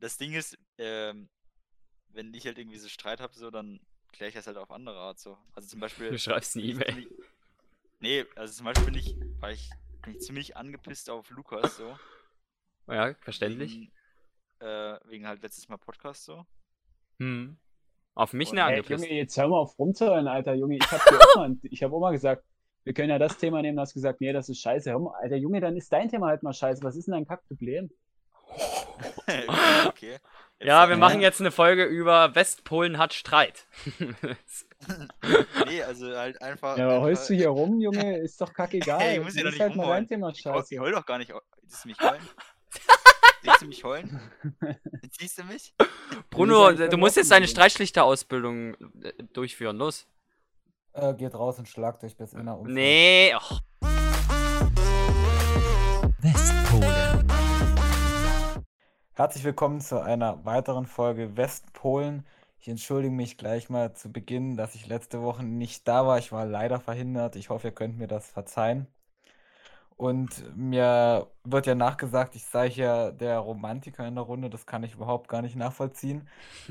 das Ding ist, ähm, wenn ich halt irgendwie so Streit habe, so, dann kläre ich das halt auf andere Art so. Also zum Beispiel. Du schreibst eine E-Mail. Nee, also zum Beispiel bin ich, war ich, bin ich ziemlich angepisst auf Lukas so. Ja, verständlich. Wegen, äh, wegen halt letztes Mal Podcast so. Hm. Auf mich Und- eine Ey, angepisst. Junge, jetzt hör mal auf rumzuhören, Alter, Junge. Ich hab dir auch mal, ich hab auch mal gesagt, wir können ja das Thema nehmen, du hast gesagt, nee, das ist scheiße. Hör mal, Alter, Junge, dann ist dein Thema halt mal scheiße. Was ist denn dein Kackproblem? okay. Jetzt, Ja, wir äh, machen jetzt eine Folge über Westpolen hat Streit. Nee, also halt einfach. Ja, aber einfach, heulst du hier rum, Junge? Ist doch kackegal. Ey, ich muss hier doch nicht halt mal. Thema Ich heul, scheiße. ich heul doch gar nicht. Siehst du mich heulen? Siehst du mich heulen? Siehst du mich? Bruno, du musst jetzt deine. Streitschlichter-Ausbildung äh, durchführen. Los. Äh, geht raus und schlagt euch bis inner Umfeld. Nee, och, Westpole. Herzlich willkommen zu einer weiteren Folge Westpolen. Ich entschuldige mich gleich mal zu Beginn, dass ich letzte Woche nicht da war. Ich war leider verhindert. Ich hoffe, ihr könnt mir das verzeihen. Und mir wird ja nachgesagt, ich sei hier der Romantiker in der Runde. Das kann ich überhaupt gar nicht nachvollziehen.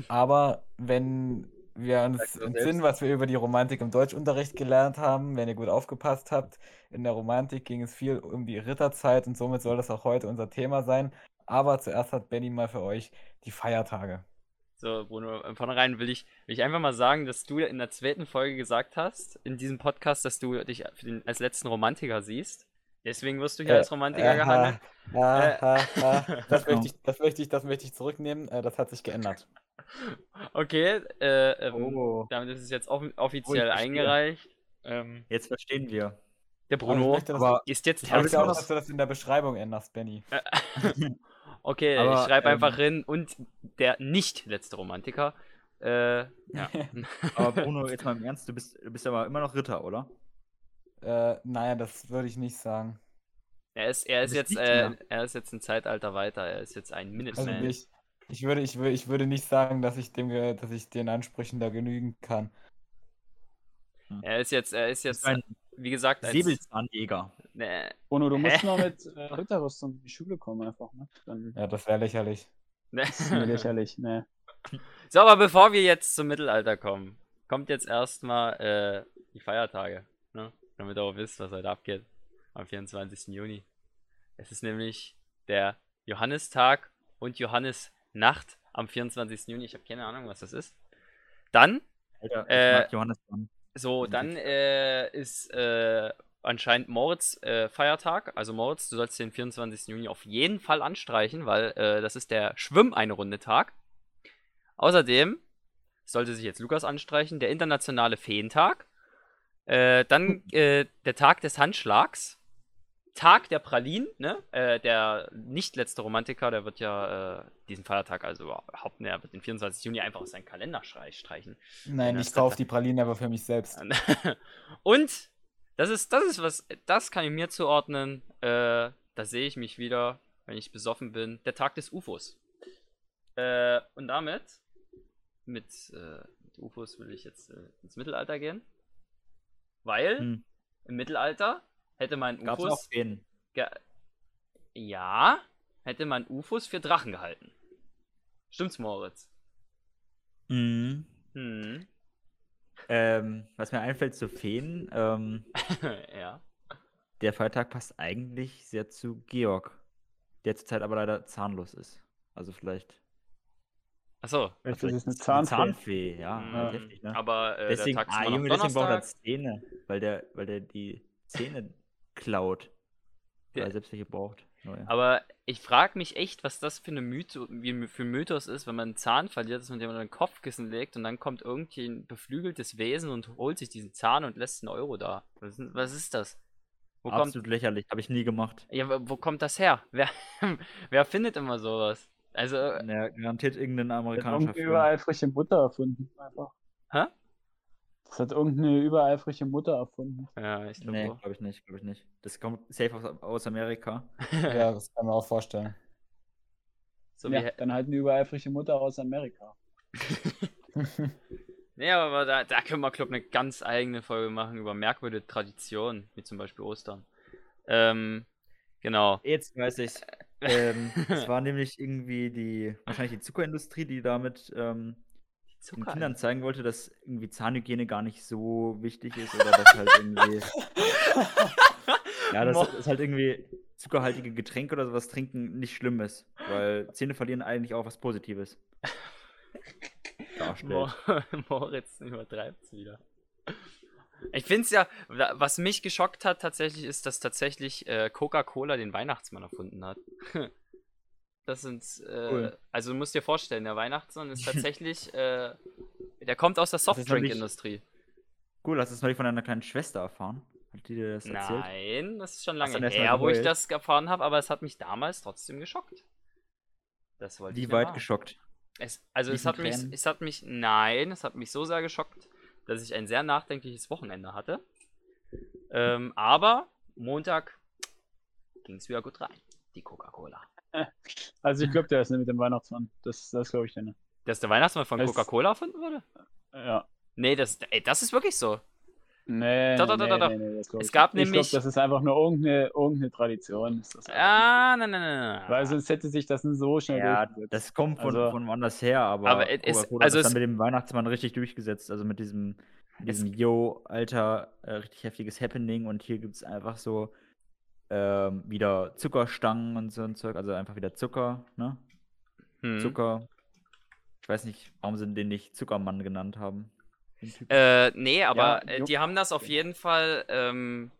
Aber wenn wir uns entsinnen, was wir über die Romantik im Deutschunterricht gelernt haben, wenn ihr gut aufgepasst habt, in der Romantik ging es viel um die Ritterzeit und somit soll das auch heute unser Thema sein. Aber zuerst hat Benny mal für euch die Feiertage. So, Bruno, von vornherein will ich, will ich einfach mal sagen, dass du in der zweiten Folge gesagt hast, in diesem Podcast, dass du dich für den, als letzten Romantiker siehst. Deswegen wirst du hier Äh, als Romantiker Aha, gehandelt. aha. Das möchte ich, das möchte ich, das möchte ich zurücknehmen. Äh, Das hat sich geändert. Okay, äh, ähm, Oh, damit ist es jetzt off offiziell verstehe. eingereicht. Ähm, jetzt verstehen wir. der Aber ich Bruno möchte, dass, aber- ist jetzt ich möchte auch, dass du das in der Beschreibung änderst, Benny. Okay, ich Aber, schreibe ähm, einfach hin und der nicht letzte Romantiker. Äh, ja. Aber Bruno, jetzt mal im Ernst, du bist, du bist aber immer noch Ritter, oder? Äh, naja, das würde ich nicht sagen. Er ist, er ist jetzt, äh, er ist jetzt ein Zeitalter weiter. Er ist jetzt ein Also Minuteman. ich, ich würde, ich würde, ich würde nicht sagen, dass ich dem, dass ich den Ansprüchen da genügen kann. Er ist jetzt, er ist jetzt, ein wie gesagt, als, Säbelzahnjäger. Nee, Bruno, du musst mal mit äh, Ritterrüstung in die Schule kommen einfach, ne? Dann Ja, das wäre lächerlich. nee. ist mir lächerlich, ne? So, aber bevor wir jetzt zum Mittelalter kommen, kommt jetzt erstmal äh, die Feiertage, ne? Damit ihr auch wisst, was heute abgeht am 24. Juni. Es ist nämlich der Johannistag und Johannisnacht am 24. Juni. Ich habe keine Ahnung, was das ist. Dann, Alter, ich Äh, mag Johannes. So, dann äh, ist äh, anscheinend Moritz äh, Feiertag. Also Moritz, du sollst den 24. Juni auf jeden Fall anstreichen, weil äh, das ist der Schwimm-Eine-Runde-Tag. Außerdem sollte sich jetzt Lukas anstreichen, der internationale Feentag. Äh, dann äh, der Tag des Handschlags. Tag der Pralinen, ne? Äh, der nicht letzte Romantiker, der wird ja äh, diesen Feiertag, also überhaupt, ne, er wird den 24. Juni einfach aus seinem Kalender streich- streichen. Nein, ich kaufe die Pralinen aber für mich selbst. Und das ist, das ist was, das kann ich mir zuordnen. Äh, da sehe ich mich wieder, wenn ich besoffen bin. Der Tag des UFOs. Äh, und damit, mit, äh, mit UFOs will ich jetzt äh, ins Mittelalter gehen. Weil Hm. im Mittelalter hätte man Gab's UFOs. Ja, hätte man UFOs für Drachen gehalten. Stimmt's, Moritz? Mhm. Hm. Ähm, was mir einfällt zu Feen, ähm, ja. der Feiertag passt eigentlich sehr zu Georg, der zurzeit aber leider zahnlos ist. Also vielleicht. Achso. Vielleicht vielleicht ist es eine Zahnfee. Zahnfee, ja. Mhm. heftig, ne? Aber äh, deswegen, der Tag ist ah, Junge, deswegen braucht er Donnerstag. Zähne, weil der, weil der die Zähne klaut. Weil Der- er selbst welche braucht. Neue. Aber ich frage mich echt, was das für eine Mytho wie für ein Mythos ist, wenn man einen Zahn verliert, dass man den unter ein Kopfkissen legt und dann kommt irgendwie ein beflügeltes Wesen und holt sich diesen Zahn und lässt einen Euro da. Was, ist- was ist das? Wo kommt, Absolut lächerlich, habe ich nie gemacht. ja, wo- wo kommt das her? Wer, wer findet immer sowas? Also, äh, Ja, garantiert irgendein amerikanischer Film. übereifrige Mutter erfunden, einfach. Hä? Das hat irgendeine übereifrige Mutter erfunden. ja, ich glaube Nee, auch. glaube ich nicht, glaube ich nicht. Das kommt safe aus, aus Amerika. Ja, das kann man auch vorstellen. So wie, ja, dann halt eine übereifrige Mutter aus Amerika. nee, aber da, da können wir, glaube ich, eine ganz eigene Folge machen über merkwürdige Traditionen, wie zum Beispiel Ostern. Ähm, genau. Jetzt weiß ich Ähm, es war nämlich irgendwie die, wahrscheinlich die Zuckerindustrie, die damit ähm, den Zucker. Kindern zeigen wollte, dass irgendwie Zahnhygiene gar nicht so wichtig ist oder dass halt irgendwie. ja, dass, dass halt irgendwie zuckerhaltige Getränke oder sowas trinken nicht schlimm ist. Weil Zähne verlieren eigentlich auch was Positives. Darstellt. Mo Moritz übertreibt wieder. Ich finde es ja, wa- was mich geschockt hat tatsächlich, ist, dass tatsächlich äh, Coca-Cola den Weihnachtsmann erfunden hat. Das sind, äh, Cool. also du musst dir vorstellen, der Weihnachtsmann ist tatsächlich, äh, der kommt aus der Softdrink-Industrie. Cool, hast du das neulich von deiner kleinen Schwester erfahren? Hat die dir das erzählt? Nein, das ist schon lange her, wo ich das erfahren habe, aber es hat mich damals trotzdem geschockt. Das wollte ich Wie dir weit geschockt? Es, also es hat mich, es hat mich, nein, es hat mich so sehr geschockt, dass ich ein sehr nachdenkliches Wochenende hatte. Ähm, aber Montag ging es wieder gut rein, die Coca-Cola. Also ich glaube, der ist nicht mit dem Weihnachtsmann. Das, das glaube ich nicht. Dass der Weihnachtsmann von Coca-Cola erfunden wurde? Ja. Nee, das, ey, das ist wirklich so. Nee, Doch, doch, nee, doch, doch, nee, nee, Es ich gab nicht. Ich nämlich- glaube, das ist einfach nur irgendeine, irgendeine Tradition. Ist das. Ah, nein, nein, nein, nein. Weil sonst hätte sich das nicht so schnell Ja, durchgesetzt. das kommt von, Also- von woanders her, aber, Aber es- Coca-Cola also es- dann mit dem Weihnachtsmann richtig durchgesetzt. Also mit diesem, mit diesem Yo, Alter, äh, richtig heftiges Happening und hier gibt es einfach so ähm, wieder Zuckerstangen und so ein Zeug, also einfach wieder Zucker, ne? Hm. Zucker. Ich weiß nicht, warum sie den nicht Zuckermann genannt haben. Äh, nee, aber Ja, äh, die haben das auf jeden Fall ähm,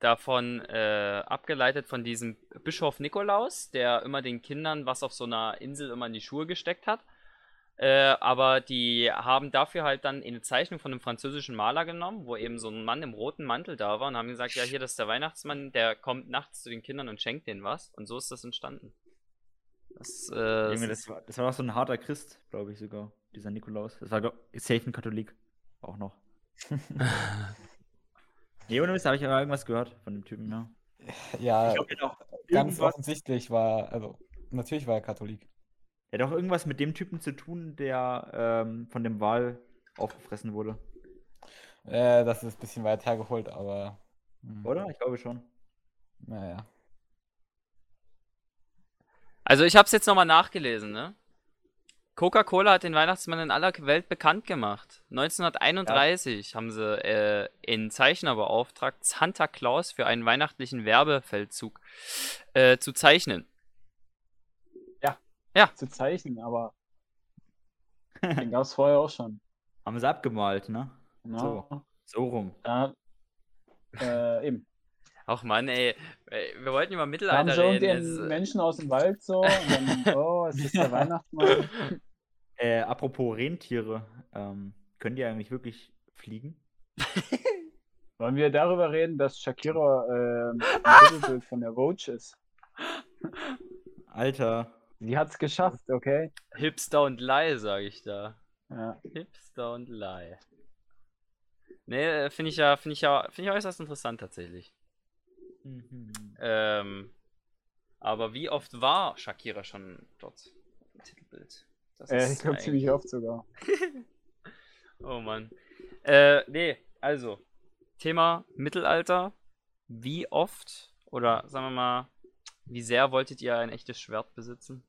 davon äh, abgeleitet von diesem Bischof Nikolaus, der immer den Kindern was auf so einer Insel immer in die Schuhe gesteckt hat. Äh, aber die haben dafür halt dann eine Zeichnung von einem französischen Maler genommen, wo eben so ein Mann im roten Mantel da war und haben gesagt, ja, hier, das ist der Weihnachtsmann, der kommt nachts zu den Kindern und schenkt denen was. Und so ist das entstanden. Das, äh, das Junge, ist- das, war, das war doch so ein harter Christ, glaube ich sogar, dieser Nikolaus. Das war glaub, safe ein Katholik. Auch noch. Nee, ohne Mist, habe ich aber irgendwas gehört von dem Typen, ja. Ja, auch ganz offensichtlich war, also natürlich war er Katholik. Der hat auch irgendwas mit dem Typen zu tun, der ähm, von dem Wal aufgefressen wurde. Äh, das ist ein bisschen weit hergeholt, aber. hm, Oder? Ich glaube schon. Naja. Also ich habe es jetzt nochmal nachgelesen, ne? Coca-Cola hat den Weihnachtsmann in aller Welt bekannt gemacht. 1931 haben sie äh, einen Zeichner beauftragt, Santa Claus für einen weihnachtlichen Werbefeldzug äh, zu zeichnen. Zu zeichnen, aber den gab es vorher auch schon. Haben sie abgemalt, ne? Ja. So. So rum. Da, äh, eben. Ach man, ey, wir wollten über haben Mittelalter sie reden. irgendeinen jetzt, äh, Menschen aus dem Wald so und dann, oh, es ist der Weihnachtsmann. Äh, apropos Rentiere, ähm, können die eigentlich wirklich fliegen? Wollen wir darüber reden, dass Shakira ähm, ein Titelbild von der Vogue ist? Alter. Sie hat es geschafft, okay? Hipster und Lie, sage ich da. Ja. Hipster und Lie. Nee, finde ich ja, finde ich ja, finde ich äußerst interessant tatsächlich. Mhm. Ähm, aber wie oft war Shakira schon dort im Titelbild? Das Äh, ich glaube ziemlich oft sogar. Oh Mann. Äh, nee, also, Thema Mittelalter. Wie oft oder sagen wir mal, wie sehr wolltet ihr ein echtes Schwert besitzen?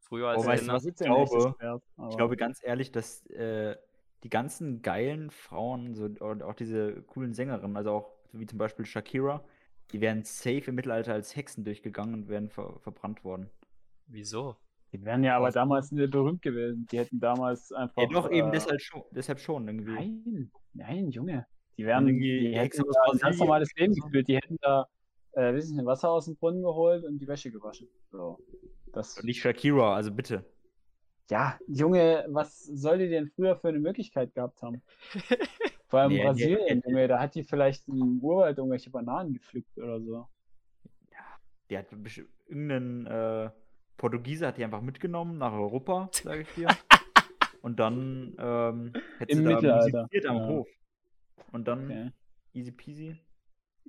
Früher als Oh, weißt du was? Ich glaube- Schwert, aber- Ich glaube ganz ehrlich, dass äh, die ganzen geilen Frauen so, und auch diese coolen Sängerinnen, also auch wie zum Beispiel Shakira, die wären safe im Mittelalter als Hexen durchgegangen und wären ver verbrannt worden. Wieso? Die wären ja aber damals nicht berühmt gewesen. Die hätten damals einfach. Ja, doch, eben äh, deshalb schon, deshalb schon irgendwie. Nein, nein, Junge. Die wären, irgendwie die hätten aus da ein ganz normales Leben geführt. Die hätten da, äh, ich nicht, Wasser aus dem Brunnen geholt und die Wäsche gewaschen. So. Das, Und nicht Shakira, also bitte. ja, Junge, was soll die denn früher für eine Möglichkeit gehabt haben? Vor allem Nee, Brasilien, Junge, da hat die vielleicht im Urwald irgendwelche Bananen gepflückt oder so. Die hat irgendeinen äh, Portugiese hat die einfach mitgenommen nach Europa, sage ich dir. und dann ähm, hätte Im sie da Mittelalter, musiziert am ja. Hof. Und dann Okay. easy peasy.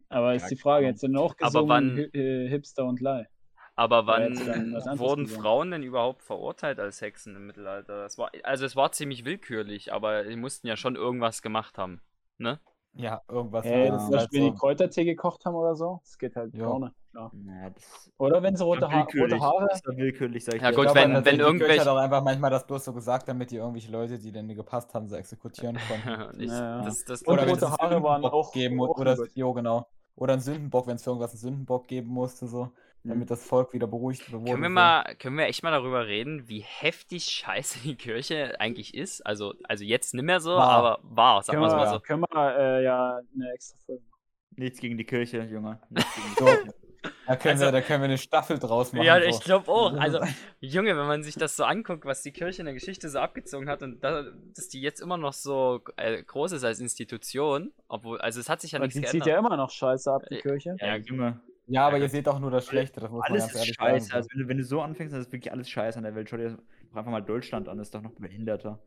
Aber ist Ja, die Frage, genau. jetzt sind auch Aber gesungen wann- äh, Hipster und Lie. Aber wann dann wurden gesungen? Frauen denn überhaupt verurteilt als Hexen im Mittelalter? Das war, also es war ziemlich willkürlich, aber die mussten ja schon irgendwas gemacht haben. Ne? Ja, irgendwas. Hey, das zum ist halt Beispiel, wenn so- die Kräutertee gekocht haben oder so, das geht halt Ja. vorne. Na, das Oder wenn sie rote, ha rote. Haare. Das war willkürlich, sag ich Ja, dir. gut, Ich glaube, wenn- wenn irgendwelche- hat auch einfach manchmal das bloß so gesagt, damit die irgendwelche Leute, die denn nicht gepasst haben, so exekutieren konnten. ich, Ja, ja. das, das, Und Oder rote Haare waren auch- geben auch oder jo, genau. Oder ein Sündenbock, wenn es für irgendwas einen Sündenbock geben musste, so, damit das Volk wieder beruhigt wurde. Können wir mal, können wir echt mal darüber reden, wie heftig scheiße die Kirche eigentlich ist? Also, also jetzt nicht mehr so, War. aber war, sag Können mal wir, mal so. können wir äh, ja eine extra Folge machen. Nichts gegen die Kirche, Junge. Nichts gegen die. Kirche. Da können, Also- wir, da können wir eine Staffel draus machen. Ja, so. ich glaube auch. Also, Junge, wenn man sich das so anguckt, was die Kirche in der Geschichte so abgezogen hat und da, dass die jetzt immer noch so äh, groß ist als Institution, obwohl, also es hat sich ja Und nichts die zieht geändert. ja immer noch scheiße ab, die Äh, Kirche. Ja, Junge. Ja, aber ihr seht auch nur das Schlechte, das muss man Alles ganz ehrlich scheiße. sagen. Also, wenn du, wenn du so anfängst, dann ist wirklich alles scheiße an der Welt. Schau dir doch einfach mal Deutschland an, ist doch noch behinderter.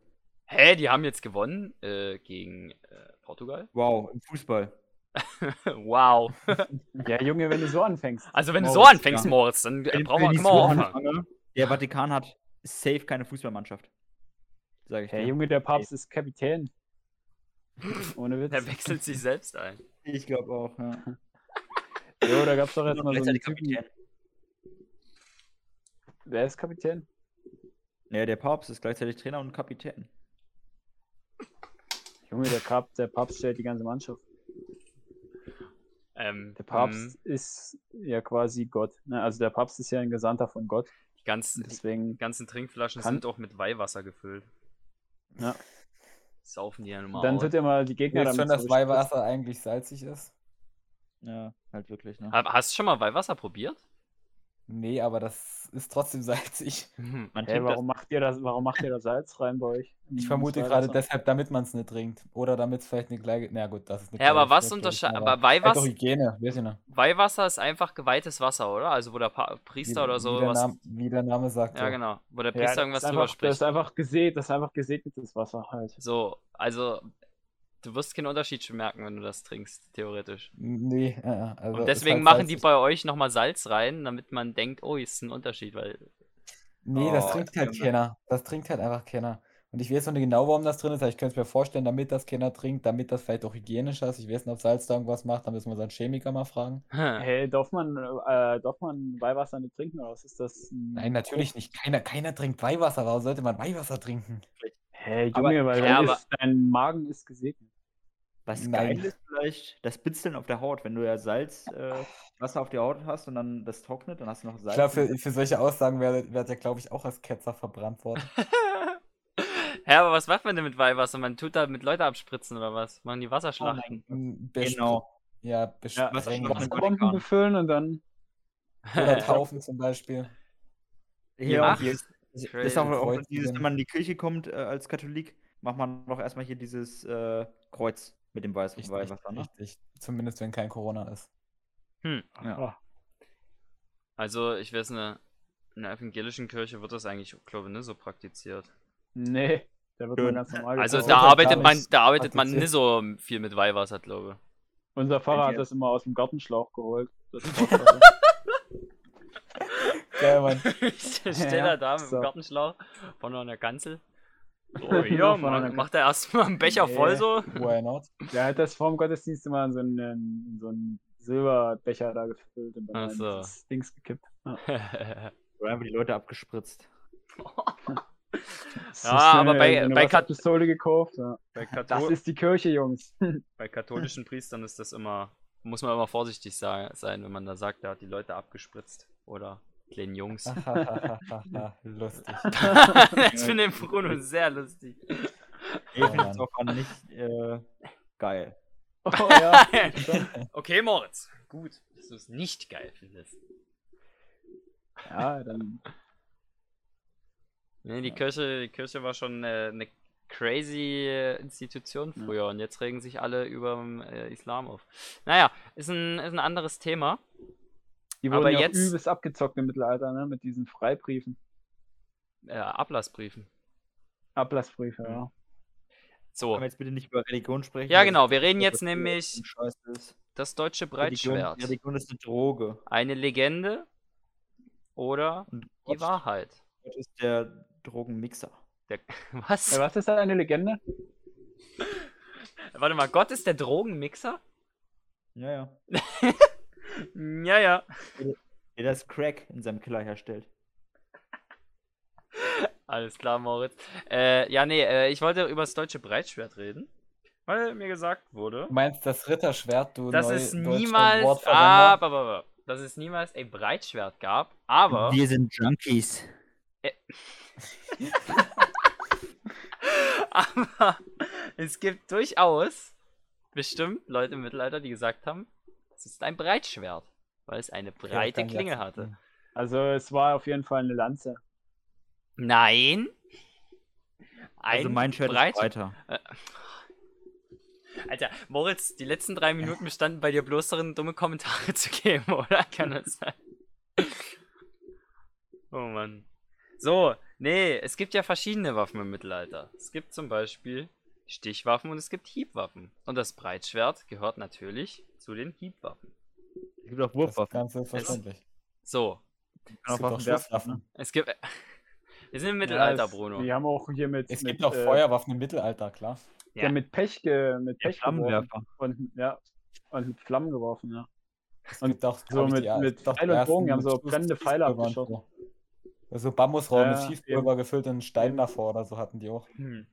Hä, die haben jetzt gewonnen äh, gegen äh, Portugal? Wow, im Fußball. Wow. Ja, Junge, wenn du so anfängst. Also wenn du so Moritz, anfängst, ja. Moritz, dann äh, Wenn- brauchen wir auch aufhören. anfange, Der Vatikan hat safe keine Fußballmannschaft. Sag ich Hey. Junge, der Papst ist Kapitän. Ohne Witz. Er wechselt sich selbst ein. Ich glaube auch, ja. Jo, da gab's doch jetzt mal so einen gleichzeitig Typen. Kapitän. Wer ist Kapitän? Ja, der Papst ist gleichzeitig Trainer und Kapitän. Junge, der, Kap, der Papst stellt die ganze Mannschaft. Ähm, Der Papst ist ja quasi Gott. Ne? Also der Papst ist ja ein Gesandter von Gott. Die ganzen, die Deswegen, ganzen Trinkflaschen Kann- sind auch mit Weihwasser gefüllt. Ja. Saufen die ja nun mal dann tut er mal die Gegner Wisst schon, damit dass. Weihwasser eigentlich salzig ist? Ja, halt wirklich, ne? Ha- Hast du schon mal Weihwasser probiert? Nee, aber das ist trotzdem salzig. Hm. Man Hey, warum macht ihr das? Warum macht ihr da Salz rein bei euch? Ich vermute Weihwasser? gerade deshalb, damit man es nicht trinkt. Oder damit es vielleicht eine gleiche. Na gut, das ist eine Ja, aber was unterscheidet. aber Aber Halt Weihwasser, Hygiene, weiß ich nicht. Weihwasser ist einfach geweihtes Wasser, oder? Also wo der pa Priester Wie- oder so wie der, was. Name, wie der Name sagt. Ja, genau. Wo der Ja, Priester das irgendwas drüber einfach, Das ist spricht. einfach gesät, das ist einfach gesegnetes Wasser halt. So, also du wirst keinen Unterschied schon merken, wenn du das trinkst, theoretisch. Nee, äh, also Und deswegen halt machen die bei euch nochmal Salz rein, damit man denkt, oh, ist ein Unterschied, weil. Nee, das Oh, trinkt halt keiner. Das trinkt halt einfach keiner. Und ich weiß noch nicht genau, warum das drin ist, aber ich könnte es mir vorstellen, damit das keiner trinkt, damit das vielleicht auch hygienisch ist. Ich weiß nicht, ob Salz da irgendwas macht, da müssen wir unseren Chemiker mal fragen. Hey, darf man, äh, darf man Weihwasser nicht trinken oder was ist das? ein Nein, natürlich nicht. Keiner, keiner trinkt Weihwasser. Warum sollte man Weihwasser trinken? Hey, Aber- Junge, weil Ja, dann aber- ist, dein Magen ist gesegnet. Was Nein. geil ist vielleicht, das Bitzeln auf der Haut. Wenn du ja Salz, äh, Wasser auf der Haut hast und dann das trocknet, dann hast du noch Ich Salz. glaube, und für, für solche Aussagen wäre werd ja, glaube ich, auch als Ketzer verbrannt worden. Ja, aber was macht man denn mit Weihwasser? Man tut da mit Leute abspritzen oder was? Machen die Wasserschlachten? Mm, Genau. Ja, Ja. Wasserschlachten. Wasserbomben Vatikan. befüllen und dann. Oder taufen zum Beispiel. Hier auch hier ist, ist auch, auch dieses, wenn man in die Kirche kommt äh, als Katholik, macht man doch erstmal hier dieses äh, Kreuz mit dem Weiß Richtig, Weihwasser, ne? richtig. Zumindest wenn kein Corona ist. Hm. Ja. Ah, Also, ich weiß nicht, in der evangelischen Kirche wird das eigentlich, glaube ich, nicht so praktiziert. nee, da wird man Schön. ganz normal Also, da arbeitet man, nicht da arbeitet man nicht so viel mit Weihwasser, glaube Unser Pfarrer hat das immer aus dem Gartenschlauch geholt. Das Wasser. Geil, Mann. ich. Steht Ja, er da mit so. dem Gartenschlauch von einer Kanzel. So, Nur hier, von ma- einer macht er erstmal einen Becher Nee. voll so. Why not? Der hat das vorm Gottesdienst immer in so einen, in so einen Silberbecher da gefüllt und dann so. dieses Dings gekippt. Ja. Oder einfach die Leute abgespritzt. Das Ja, ist, aber bei- bei Wasserpistole gekauft. Ja. Bei, Das ist die Kirche, Jungs. bei katholischen Priestern ist das immer, muss man immer vorsichtig sein, wenn man da sagt, er hat die Leute abgespritzt. Oder kleinen Jungs. Lustig. das finde ich Bruno sehr lustig. Ich finde Mann. es auch nicht äh, geil. Oh, ja. okay, Moritz. Gut, dass du es nicht geil findest. ja, dann. Nee, die Kirche, die Kirche war schon äh, eine crazy äh, Institution Ja. früher und jetzt regen sich alle über den äh, Islam auf. Naja, ist ein, ist ein anderes Thema. Die Aber wurden ja jetzt- auch übelst abgezockt im Mittelalter, ne? Mit diesen Freibriefen. Äh, Ablassbriefen. Ablassbriefe, ja. So, Können wir jetzt bitte nicht über Religion sprechen? Ja, genau, wir reden jetzt nämlich- das deutsche Religion, Breitschwert. Religion ist eine Droge. Eine Legende oder Und die Gott, Wahrheit. Gott ist der Drogenmixer. Der, was? ja. Was ist da eine Legende? Warte mal, Gott ist der Drogenmixer? Ja, ja. Ja, ja. Der das Crack in seinem Keller herstellt. Alles klar, Moritz. Äh, ja, nee, äh, ich wollte über das deutsche Breitschwert reden. Weil mir gesagt wurde, Du meinst das Ritterschwert, du es deutscher niemals. Wortverwender? Ah, aber, aber, dass es niemals ein Breitschwert gab, aber. Wir sind Junkies. Aber es gibt durchaus bestimmt Leute im Mittelalter, die gesagt haben, es ist ein Breitschwert, weil es eine breite ich Klinge hatte. Also es war auf jeden Fall eine Lanze. Nein. Ein Also mein Schwert Breit- ist breiter. Alter, Moritz, die letzten drei Minuten bestanden bei dir bloß darin, dumme Kommentare zu geben, oder? Kann das sein? Oh Mann. So, nee, es gibt ja verschiedene Waffen im Mittelalter. Es gibt zum Beispiel Stichwaffen und es gibt Hiebwaffen. Und das Breitschwert gehört natürlich zu den Hiebwaffen. Es gibt auch Das ist Wurfwaffen. ganz selbstverständlich. So, Es kann auch gibt auch Schusswaffen. es gibt. Wir sind im Mittelalter, Ja, es- Bruno. Die haben auch hier mit. Es mit, gibt auch äh, Feuerwaffen im Mittelalter, klar. Ja. Ja. mit Pech, ge, mit Pech geworfen. Flammenwerfer. Und, ja, und mit Flammen geworfen, ja. Es Und gibt auch, so mit- die- mit es Pfeil und Bogen, die haben so mit brennende Pfeile Schießpulver abgeschossen. So. So Bambusrohr mit Ja, Schießpulver gefüllt und Stein davor oder so hatten die auch. Hm.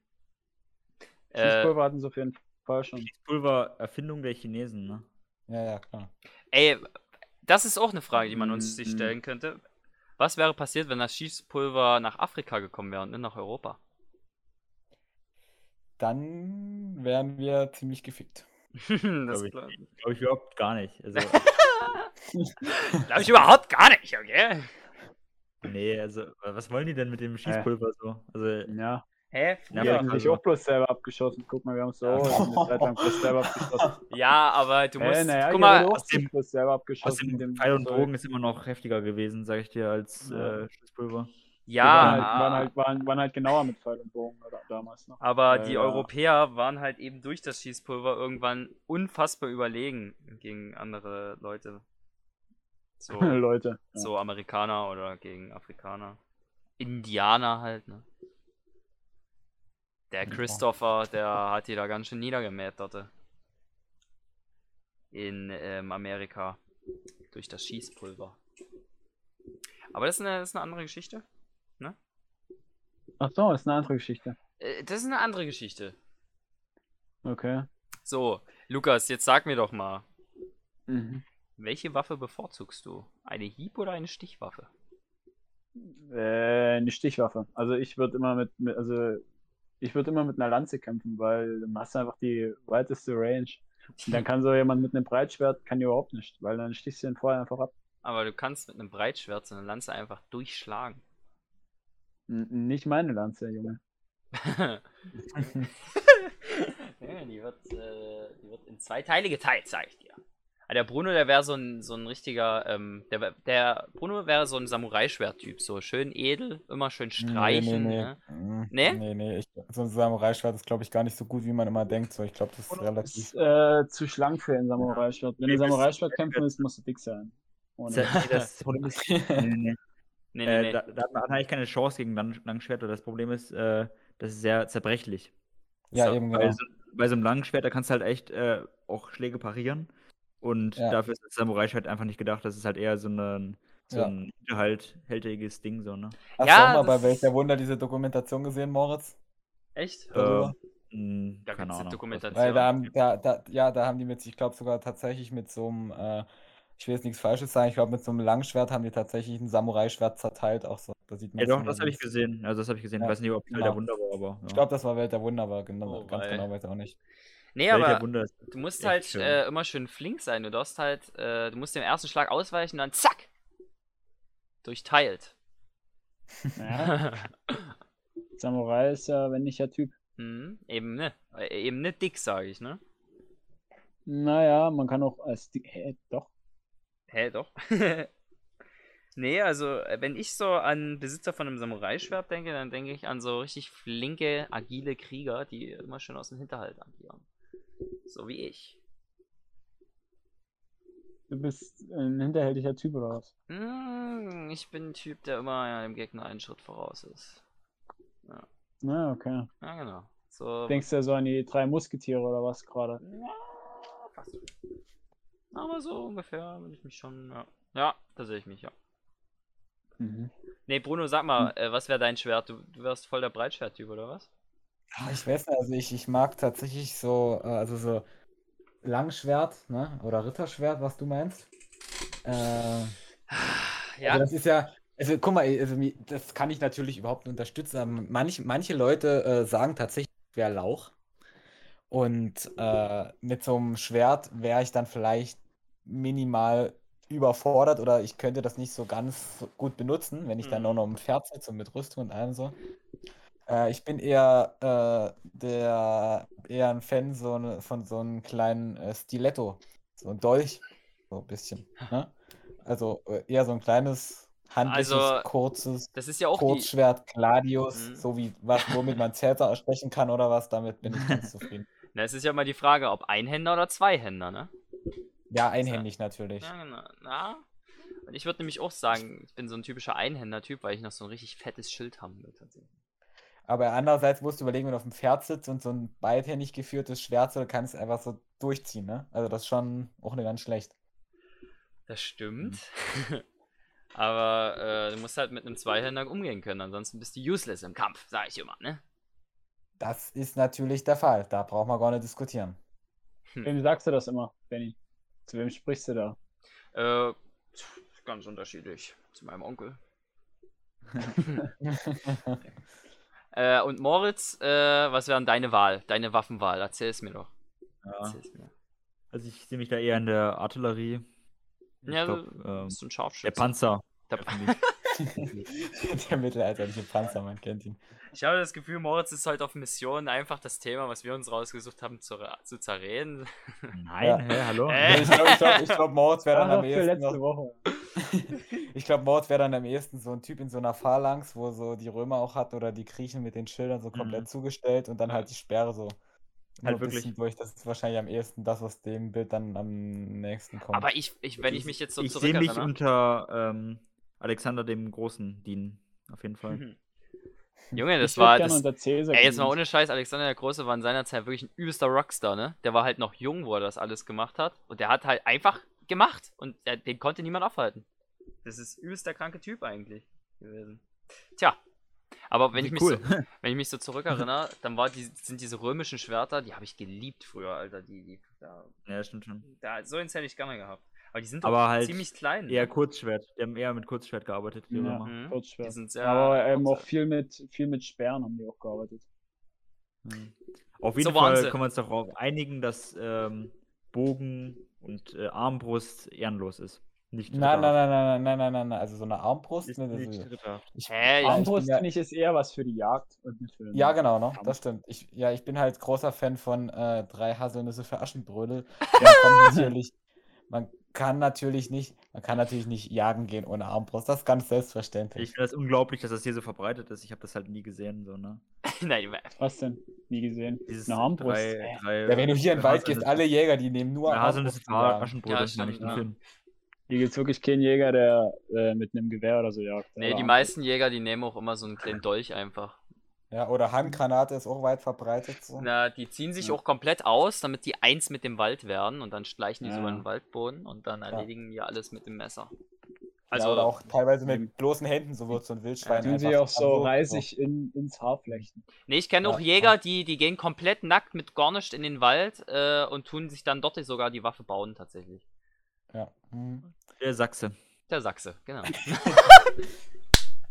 Äh, Schießpulver hatten sie auf jeden Fall schon. Pulver Erfindung der Chinesen, ne? Ja, ja, klar. ey, das ist auch eine Frage, die man uns sich stellen könnte. Was wäre passiert, wenn das Schießpulver nach Afrika gekommen wäre und nicht nach Europa? Dann wären wir ziemlich gefickt. das Glaube ich, glaube glaub ich überhaupt gar nicht. Also, glaub ich überhaupt gar nicht, okay? nee, also, was wollen die denn mit dem Schießpulver so? Also, Ja, Hä? Ja, haben sich also- auch bloß selber abgeschossen. Guck mal, wir haben so Ja. eine Zeit lang bloß selber abgeschossen. Ja, aber du musst. äh, naja, guck mal, auch aus dem- bloß selber aus abgeschossen. mit dem Pfeil und. Bogen ist immer noch heftiger gewesen, sag ich dir, als Ja. äh, Schießpulver. Die ja, waren, halt, waren, halt, waren, waren halt genauer mit Pfeil und Bogen oder, damals noch. aber Ja, die ja. Europäer waren halt eben durch das Schießpulver irgendwann unfassbar überlegen gegen andere Leute. So, Leute. Ja. so Amerikaner oder gegen Afrikaner. Indianer halt, ne? Der. Christopher, der hat die da ganz schön niedergemäht dort. In ähm, Amerika. Durch das Schießpulver. Aber das ist eine, das ist eine andere Geschichte. Ach so, ist eine andere Geschichte. Äh, Das ist eine andere Geschichte. Okay. So, Lukas, jetzt sag mir doch mal, Mhm. welche Waffe bevorzugst du? Eine Hieb- oder eine Stichwaffe? Äh, eine Stichwaffe. Also ich würde immer mit, mit also ich würde immer mit einer Lanze kämpfen, weil dann hast du einfach die weiteste Range. Und dann kann so jemand mit einem Breitschwert kann überhaupt nicht, weil dann stichst du den vorher einfach ab. Aber du kannst mit einem Breitschwert so eine Lanze einfach durchschlagen. N nicht meine Lanze, Junge. ja, die, wird, äh, die wird in zwei Teile geteilt, sag ich dir. Ah, der Bruno, der wäre so ein, so ein richtiger, ähm, der, der Bruno wäre so ein Samurai-Schwert-Typ, so schön edel, immer schön streichen. Nee, nee, Ne? nee. Nee? Nee, nee. Ich, so ein Samurai-Schwert ist, glaube ich, gar nicht so gut, wie man immer denkt. So, ich glaube, das ist relativ. Ist äh, zu schlank für ein Samurai-Schwert. Wenn du Nee, Samurai-Schwert kämpfen willst, musst du dick sein. Ohne- Das, nee, das Problem ist, nee, nee, nee. Nee, nee, Äh, nee. da, da hat man eigentlich keine Chance gegen Lang Langschwert. Das Problem ist, äh, das ist sehr zerbrechlich. ja, So, eben Bei, genau. so, bei so einem Langschwert, da kannst du halt echt äh, auch Schläge parieren. Und Ja. dafür ist das Samurai-Schwert einfach nicht gedacht. Das ist halt eher so, eine, so Ja. ein hinterhalthältiges Ding. So, ne? Hast Ja, du auch mal bei welcher Wunder diese Dokumentation gesehen, Moritz? Echt? Äh, mh, Da eine Ahnung. Dokumentation. Weil da haben, da, da, ja, da haben die mit, ich glaube sogar tatsächlich mit so einem, äh, ich will jetzt nichts Falsches sagen, ich glaube mit so einem Langschwert haben die tatsächlich ein Samurai-Schwert zerteilt, auch so. Da sieht man Ja, doch, das habe ich gesehen. Also, das habe ich gesehen. Ja, Ich weiß nicht, ob Teil genau. der Wunder war, aber. Ich Ja. glaube, das war Welt der Wunder, aber genau, Oh, ganz genau weiß ich auch nicht. Nee, der aber du musst halt schön. äh, immer schön flink sein. Du darfst halt, äh, du musst dem ersten Schlag ausweichen und dann zack! Durchteilt. Ja, Samurai ist ja wendiger Typ. mhm, eben ne. Äh, Eben nicht dick, sage ich, ne? Naja, man kann auch als dick. Hä, doch. Hä, doch. nee, also, äh, wenn ich so an Besitzer von einem Samurai-Schwert denke, dann denke ich an so richtig flinke, agile Krieger, die immer schön aus dem Hinterhalt agieren. So wie ich. Du bist ein hinterhältiger Typ oder was? Hm, ich bin ein Typ, der immer ja, dem Gegner einen Schritt voraus ist. Na, okay. Ja, genau. So, Denkst du so an die drei Musketiere oder was gerade? Ja, fast. Aber so ungefähr würde ich mich schon. Ja, ja da sehe ich mich, ja. Mhm. Nee, Bruno, sag mal, äh, was wäre dein Schwert? Du, du wärst voll der Breitschwert-Typ, oder was? Ah, Ich weiß nicht, also ich, ich mag tatsächlich so, äh, also so Langschwert, ne? Oder Ritterschwert, was du meinst. Äh, Ja, Also das ist ja, also guck mal, also, das kann ich natürlich überhaupt nicht unterstützen. Aber manch, manche Leute äh, sagen tatsächlich, ich wäre Lauch. Und äh, mit so einem Schwert wäre ich dann vielleicht minimal überfordert oder ich könnte das nicht so ganz gut benutzen, wenn ich dann Mhm. auch noch im Pferd sitze und mit Rüstung und allem so. Äh, ich bin eher, äh, der, eher ein Fan so ne, von so einem kleinen äh, Stiletto, so ein Dolch, so ein bisschen. Ne? Also äh, eher so ein kleines, handliches, Also, kurzes das ist ja auch die. Kurzschwert Gladius, Mhm. so wie was, womit man Cäsar erstechen kann oder was, damit bin ich ganz zufrieden. Na, es ist ja mal die Frage, ob Einhänder oder Zweihänder, ne? Ja, einhändig natürlich. Ja, genau. Na, und ich würde nämlich auch sagen, ich bin so ein typischer Einhänder-Typ, weil ich noch so ein richtig fettes Schild haben will, tatsächlich. Aber andererseits musst du überlegen, wenn du auf dem Pferd sitzt und so ein beidhändig geführtes Schwert, so, du kannst es einfach so durchziehen, ne? Also das ist schon auch nicht ganz schlecht. Das stimmt. Aber äh, du musst halt mit einem Zweihänder umgehen können, ansonsten bist du useless im Kampf, sag ich immer, ne? Das ist natürlich der Fall. Da braucht man gar nicht diskutieren. Wem sagst du das immer, Benny? Zu wem sprichst du da? Äh, ganz unterschiedlich. Zu meinem Onkel. Äh, und Moritz, äh, was wäre denn deine Wahl, deine Waffenwahl? Erzähl es mir doch. Ja. Mir. Also ich sehe mich da eher in der Artillerie. Ich Ja, glaub, du ähm, bist du ein der Scharfschütze. Panzer. Der mich. Der mittelalterliche Panzer, man kennt ihn. Ich habe das Gefühl, Moritz ist heute auf Mission, einfach das Thema, was wir uns rausgesucht haben, zu, zu zerreden. Nein, Ja. hä, hallo? Äh. Ich glaube, ich glaub, ich glaub, Moritz wäre dann am ehesten noch, Woche. Ich glaube, Moritz wäre dann am ehesten so ein Typ in so einer Phalanx, wo so die Römer auch hat oder die Griechen mit den Schildern so komplett Mhm. zugestellt und dann halt die Sperre so ein wirklich. bisschen durch. Das ist wahrscheinlich am ehesten das, was dem Bild dann am nächsten kommt. Aber ich, ich wenn ich mich jetzt so ich sehe mich unter ähm, Alexander dem Großen dienen. Auf jeden Fall. Mhm. Junge, das war. Das, unter Cäsar ey, jetzt mal ohne Scheiß, Alexander der Große war in seiner Zeit wirklich ein übelster Rockstar, ne? Der war halt noch jung, wo er das alles gemacht hat. Und der hat halt einfach gemacht. Und der, den konnte niemand aufhalten. Das ist übelst der kranke Typ eigentlich gewesen. Tja. Aber wenn Wie ich, mich cool. so, wenn ich mich so zurückerinnere, dann war die, sind diese römischen Schwerter, die habe ich geliebt früher, Alter. Die, die, da, ja, stimmt schon. da, so eins hätte ich gerne gehabt. Aber die sind Aber doch halt ziemlich klein. Eher ne? Kurzschwert. Die haben eher mit Kurzschwert gearbeitet. Die Ja. Mhm. Kurzschwert. Die sind sehr Aber ähm, auch viel mit, viel mit Sperren haben die auch gearbeitet. Mhm. Auf jeden So Fall können wir uns darauf einigen, dass ähm, Bogen und äh, Armbrust ehrenlos ist. Nicht Nein, nein, nein, nein, nein, nein, nein, nein. Also so eine Armbrust. Ist ne, nicht ist- ritterhaft. ich, Hä, Armbrust ja, finde ich ist eher was für die Jagd und nicht für den ja, genau, ne? Das stimmt. Ich, ja, ich bin halt großer Fan von äh, drei Haselnüsse für Aschenbrödel. Man kann natürlich, man kann natürlich nicht, man kann natürlich nicht jagen gehen ohne Armbrust. Das ist ganz selbstverständlich. Ich finde das unglaublich, dass das hier so verbreitet ist. Ich habe das halt nie gesehen. So, ne? Nein, Was denn? Nie gesehen. Dieses Eine Armbrust. Drei, drei, ja, wenn du hier in den Wald gehst, alle Jäger, die nehmen nur Armbrust Ja, das meine ich. Film. Hier gibt es wirklich keinen Jäger, der äh, mit einem Gewehr oder so jagt. Nee, die meisten Jäger, die nehmen auch immer so einen kleinen Dolch einfach. Ja, oder Handgranate ist auch weit verbreitet. So. Na, die ziehen sich Ja. auch komplett aus, damit die eins mit dem Wald werden und dann schleichen die so Ja. über den Waldboden und dann erledigen die alles mit dem Messer. Also ja, oder auch teilweise mit bloßen Händen, so wird so ein Wildschwein Tun sie einfach auch so reisig in, ins Haar flechten. nee, ich kenne Ja, auch Jäger, die, die gehen komplett nackt mit gar nichts in den Wald äh, und tun sich dann dort sogar die Waffe bauen, tatsächlich. Ja. hm. Der Sachse. Der Sachse, genau.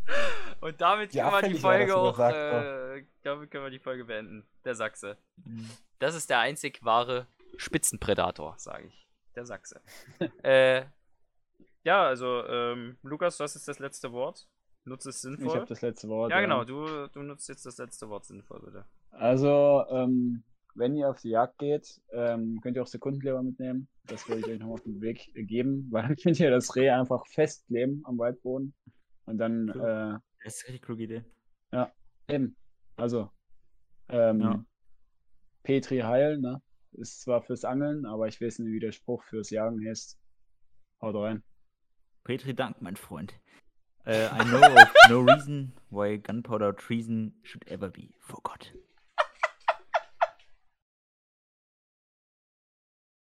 und damit Ja, können wir die fällig war Folge auch, äh, damit können wir die Folge beenden. Der Sachse. Mhm. Das ist der einzig wahre Spitzenpredator, sage ich. Der Sachse. äh, ja, also, ähm, Lukas, was ist das letzte Wort? Nutze es Ich sinnvoll. habe das letzte Wort. ja, genau, du, du nutzt jetzt das letzte Wort sinnvoll, bitte. Also, ähm, wenn ihr auf die Jagd geht, ähm, könnt ihr auch Sekundenkleber mitnehmen. Das würde ich euch noch auf den Weg geben, weil dann könnt ihr das Reh einfach festkleben am Waldboden. Und dann, äh, Das ist eine richtig kluge Idee. eben. Also, ähm, Ja. Petri Heil, ne? Ist zwar fürs Angeln, aber ich weiß nicht, wie der Spruch fürs Jagen heißt. Haut rein. Petri Dank, mein Freund. Äh, I know of no reason why gunpowder treason should ever be forgot.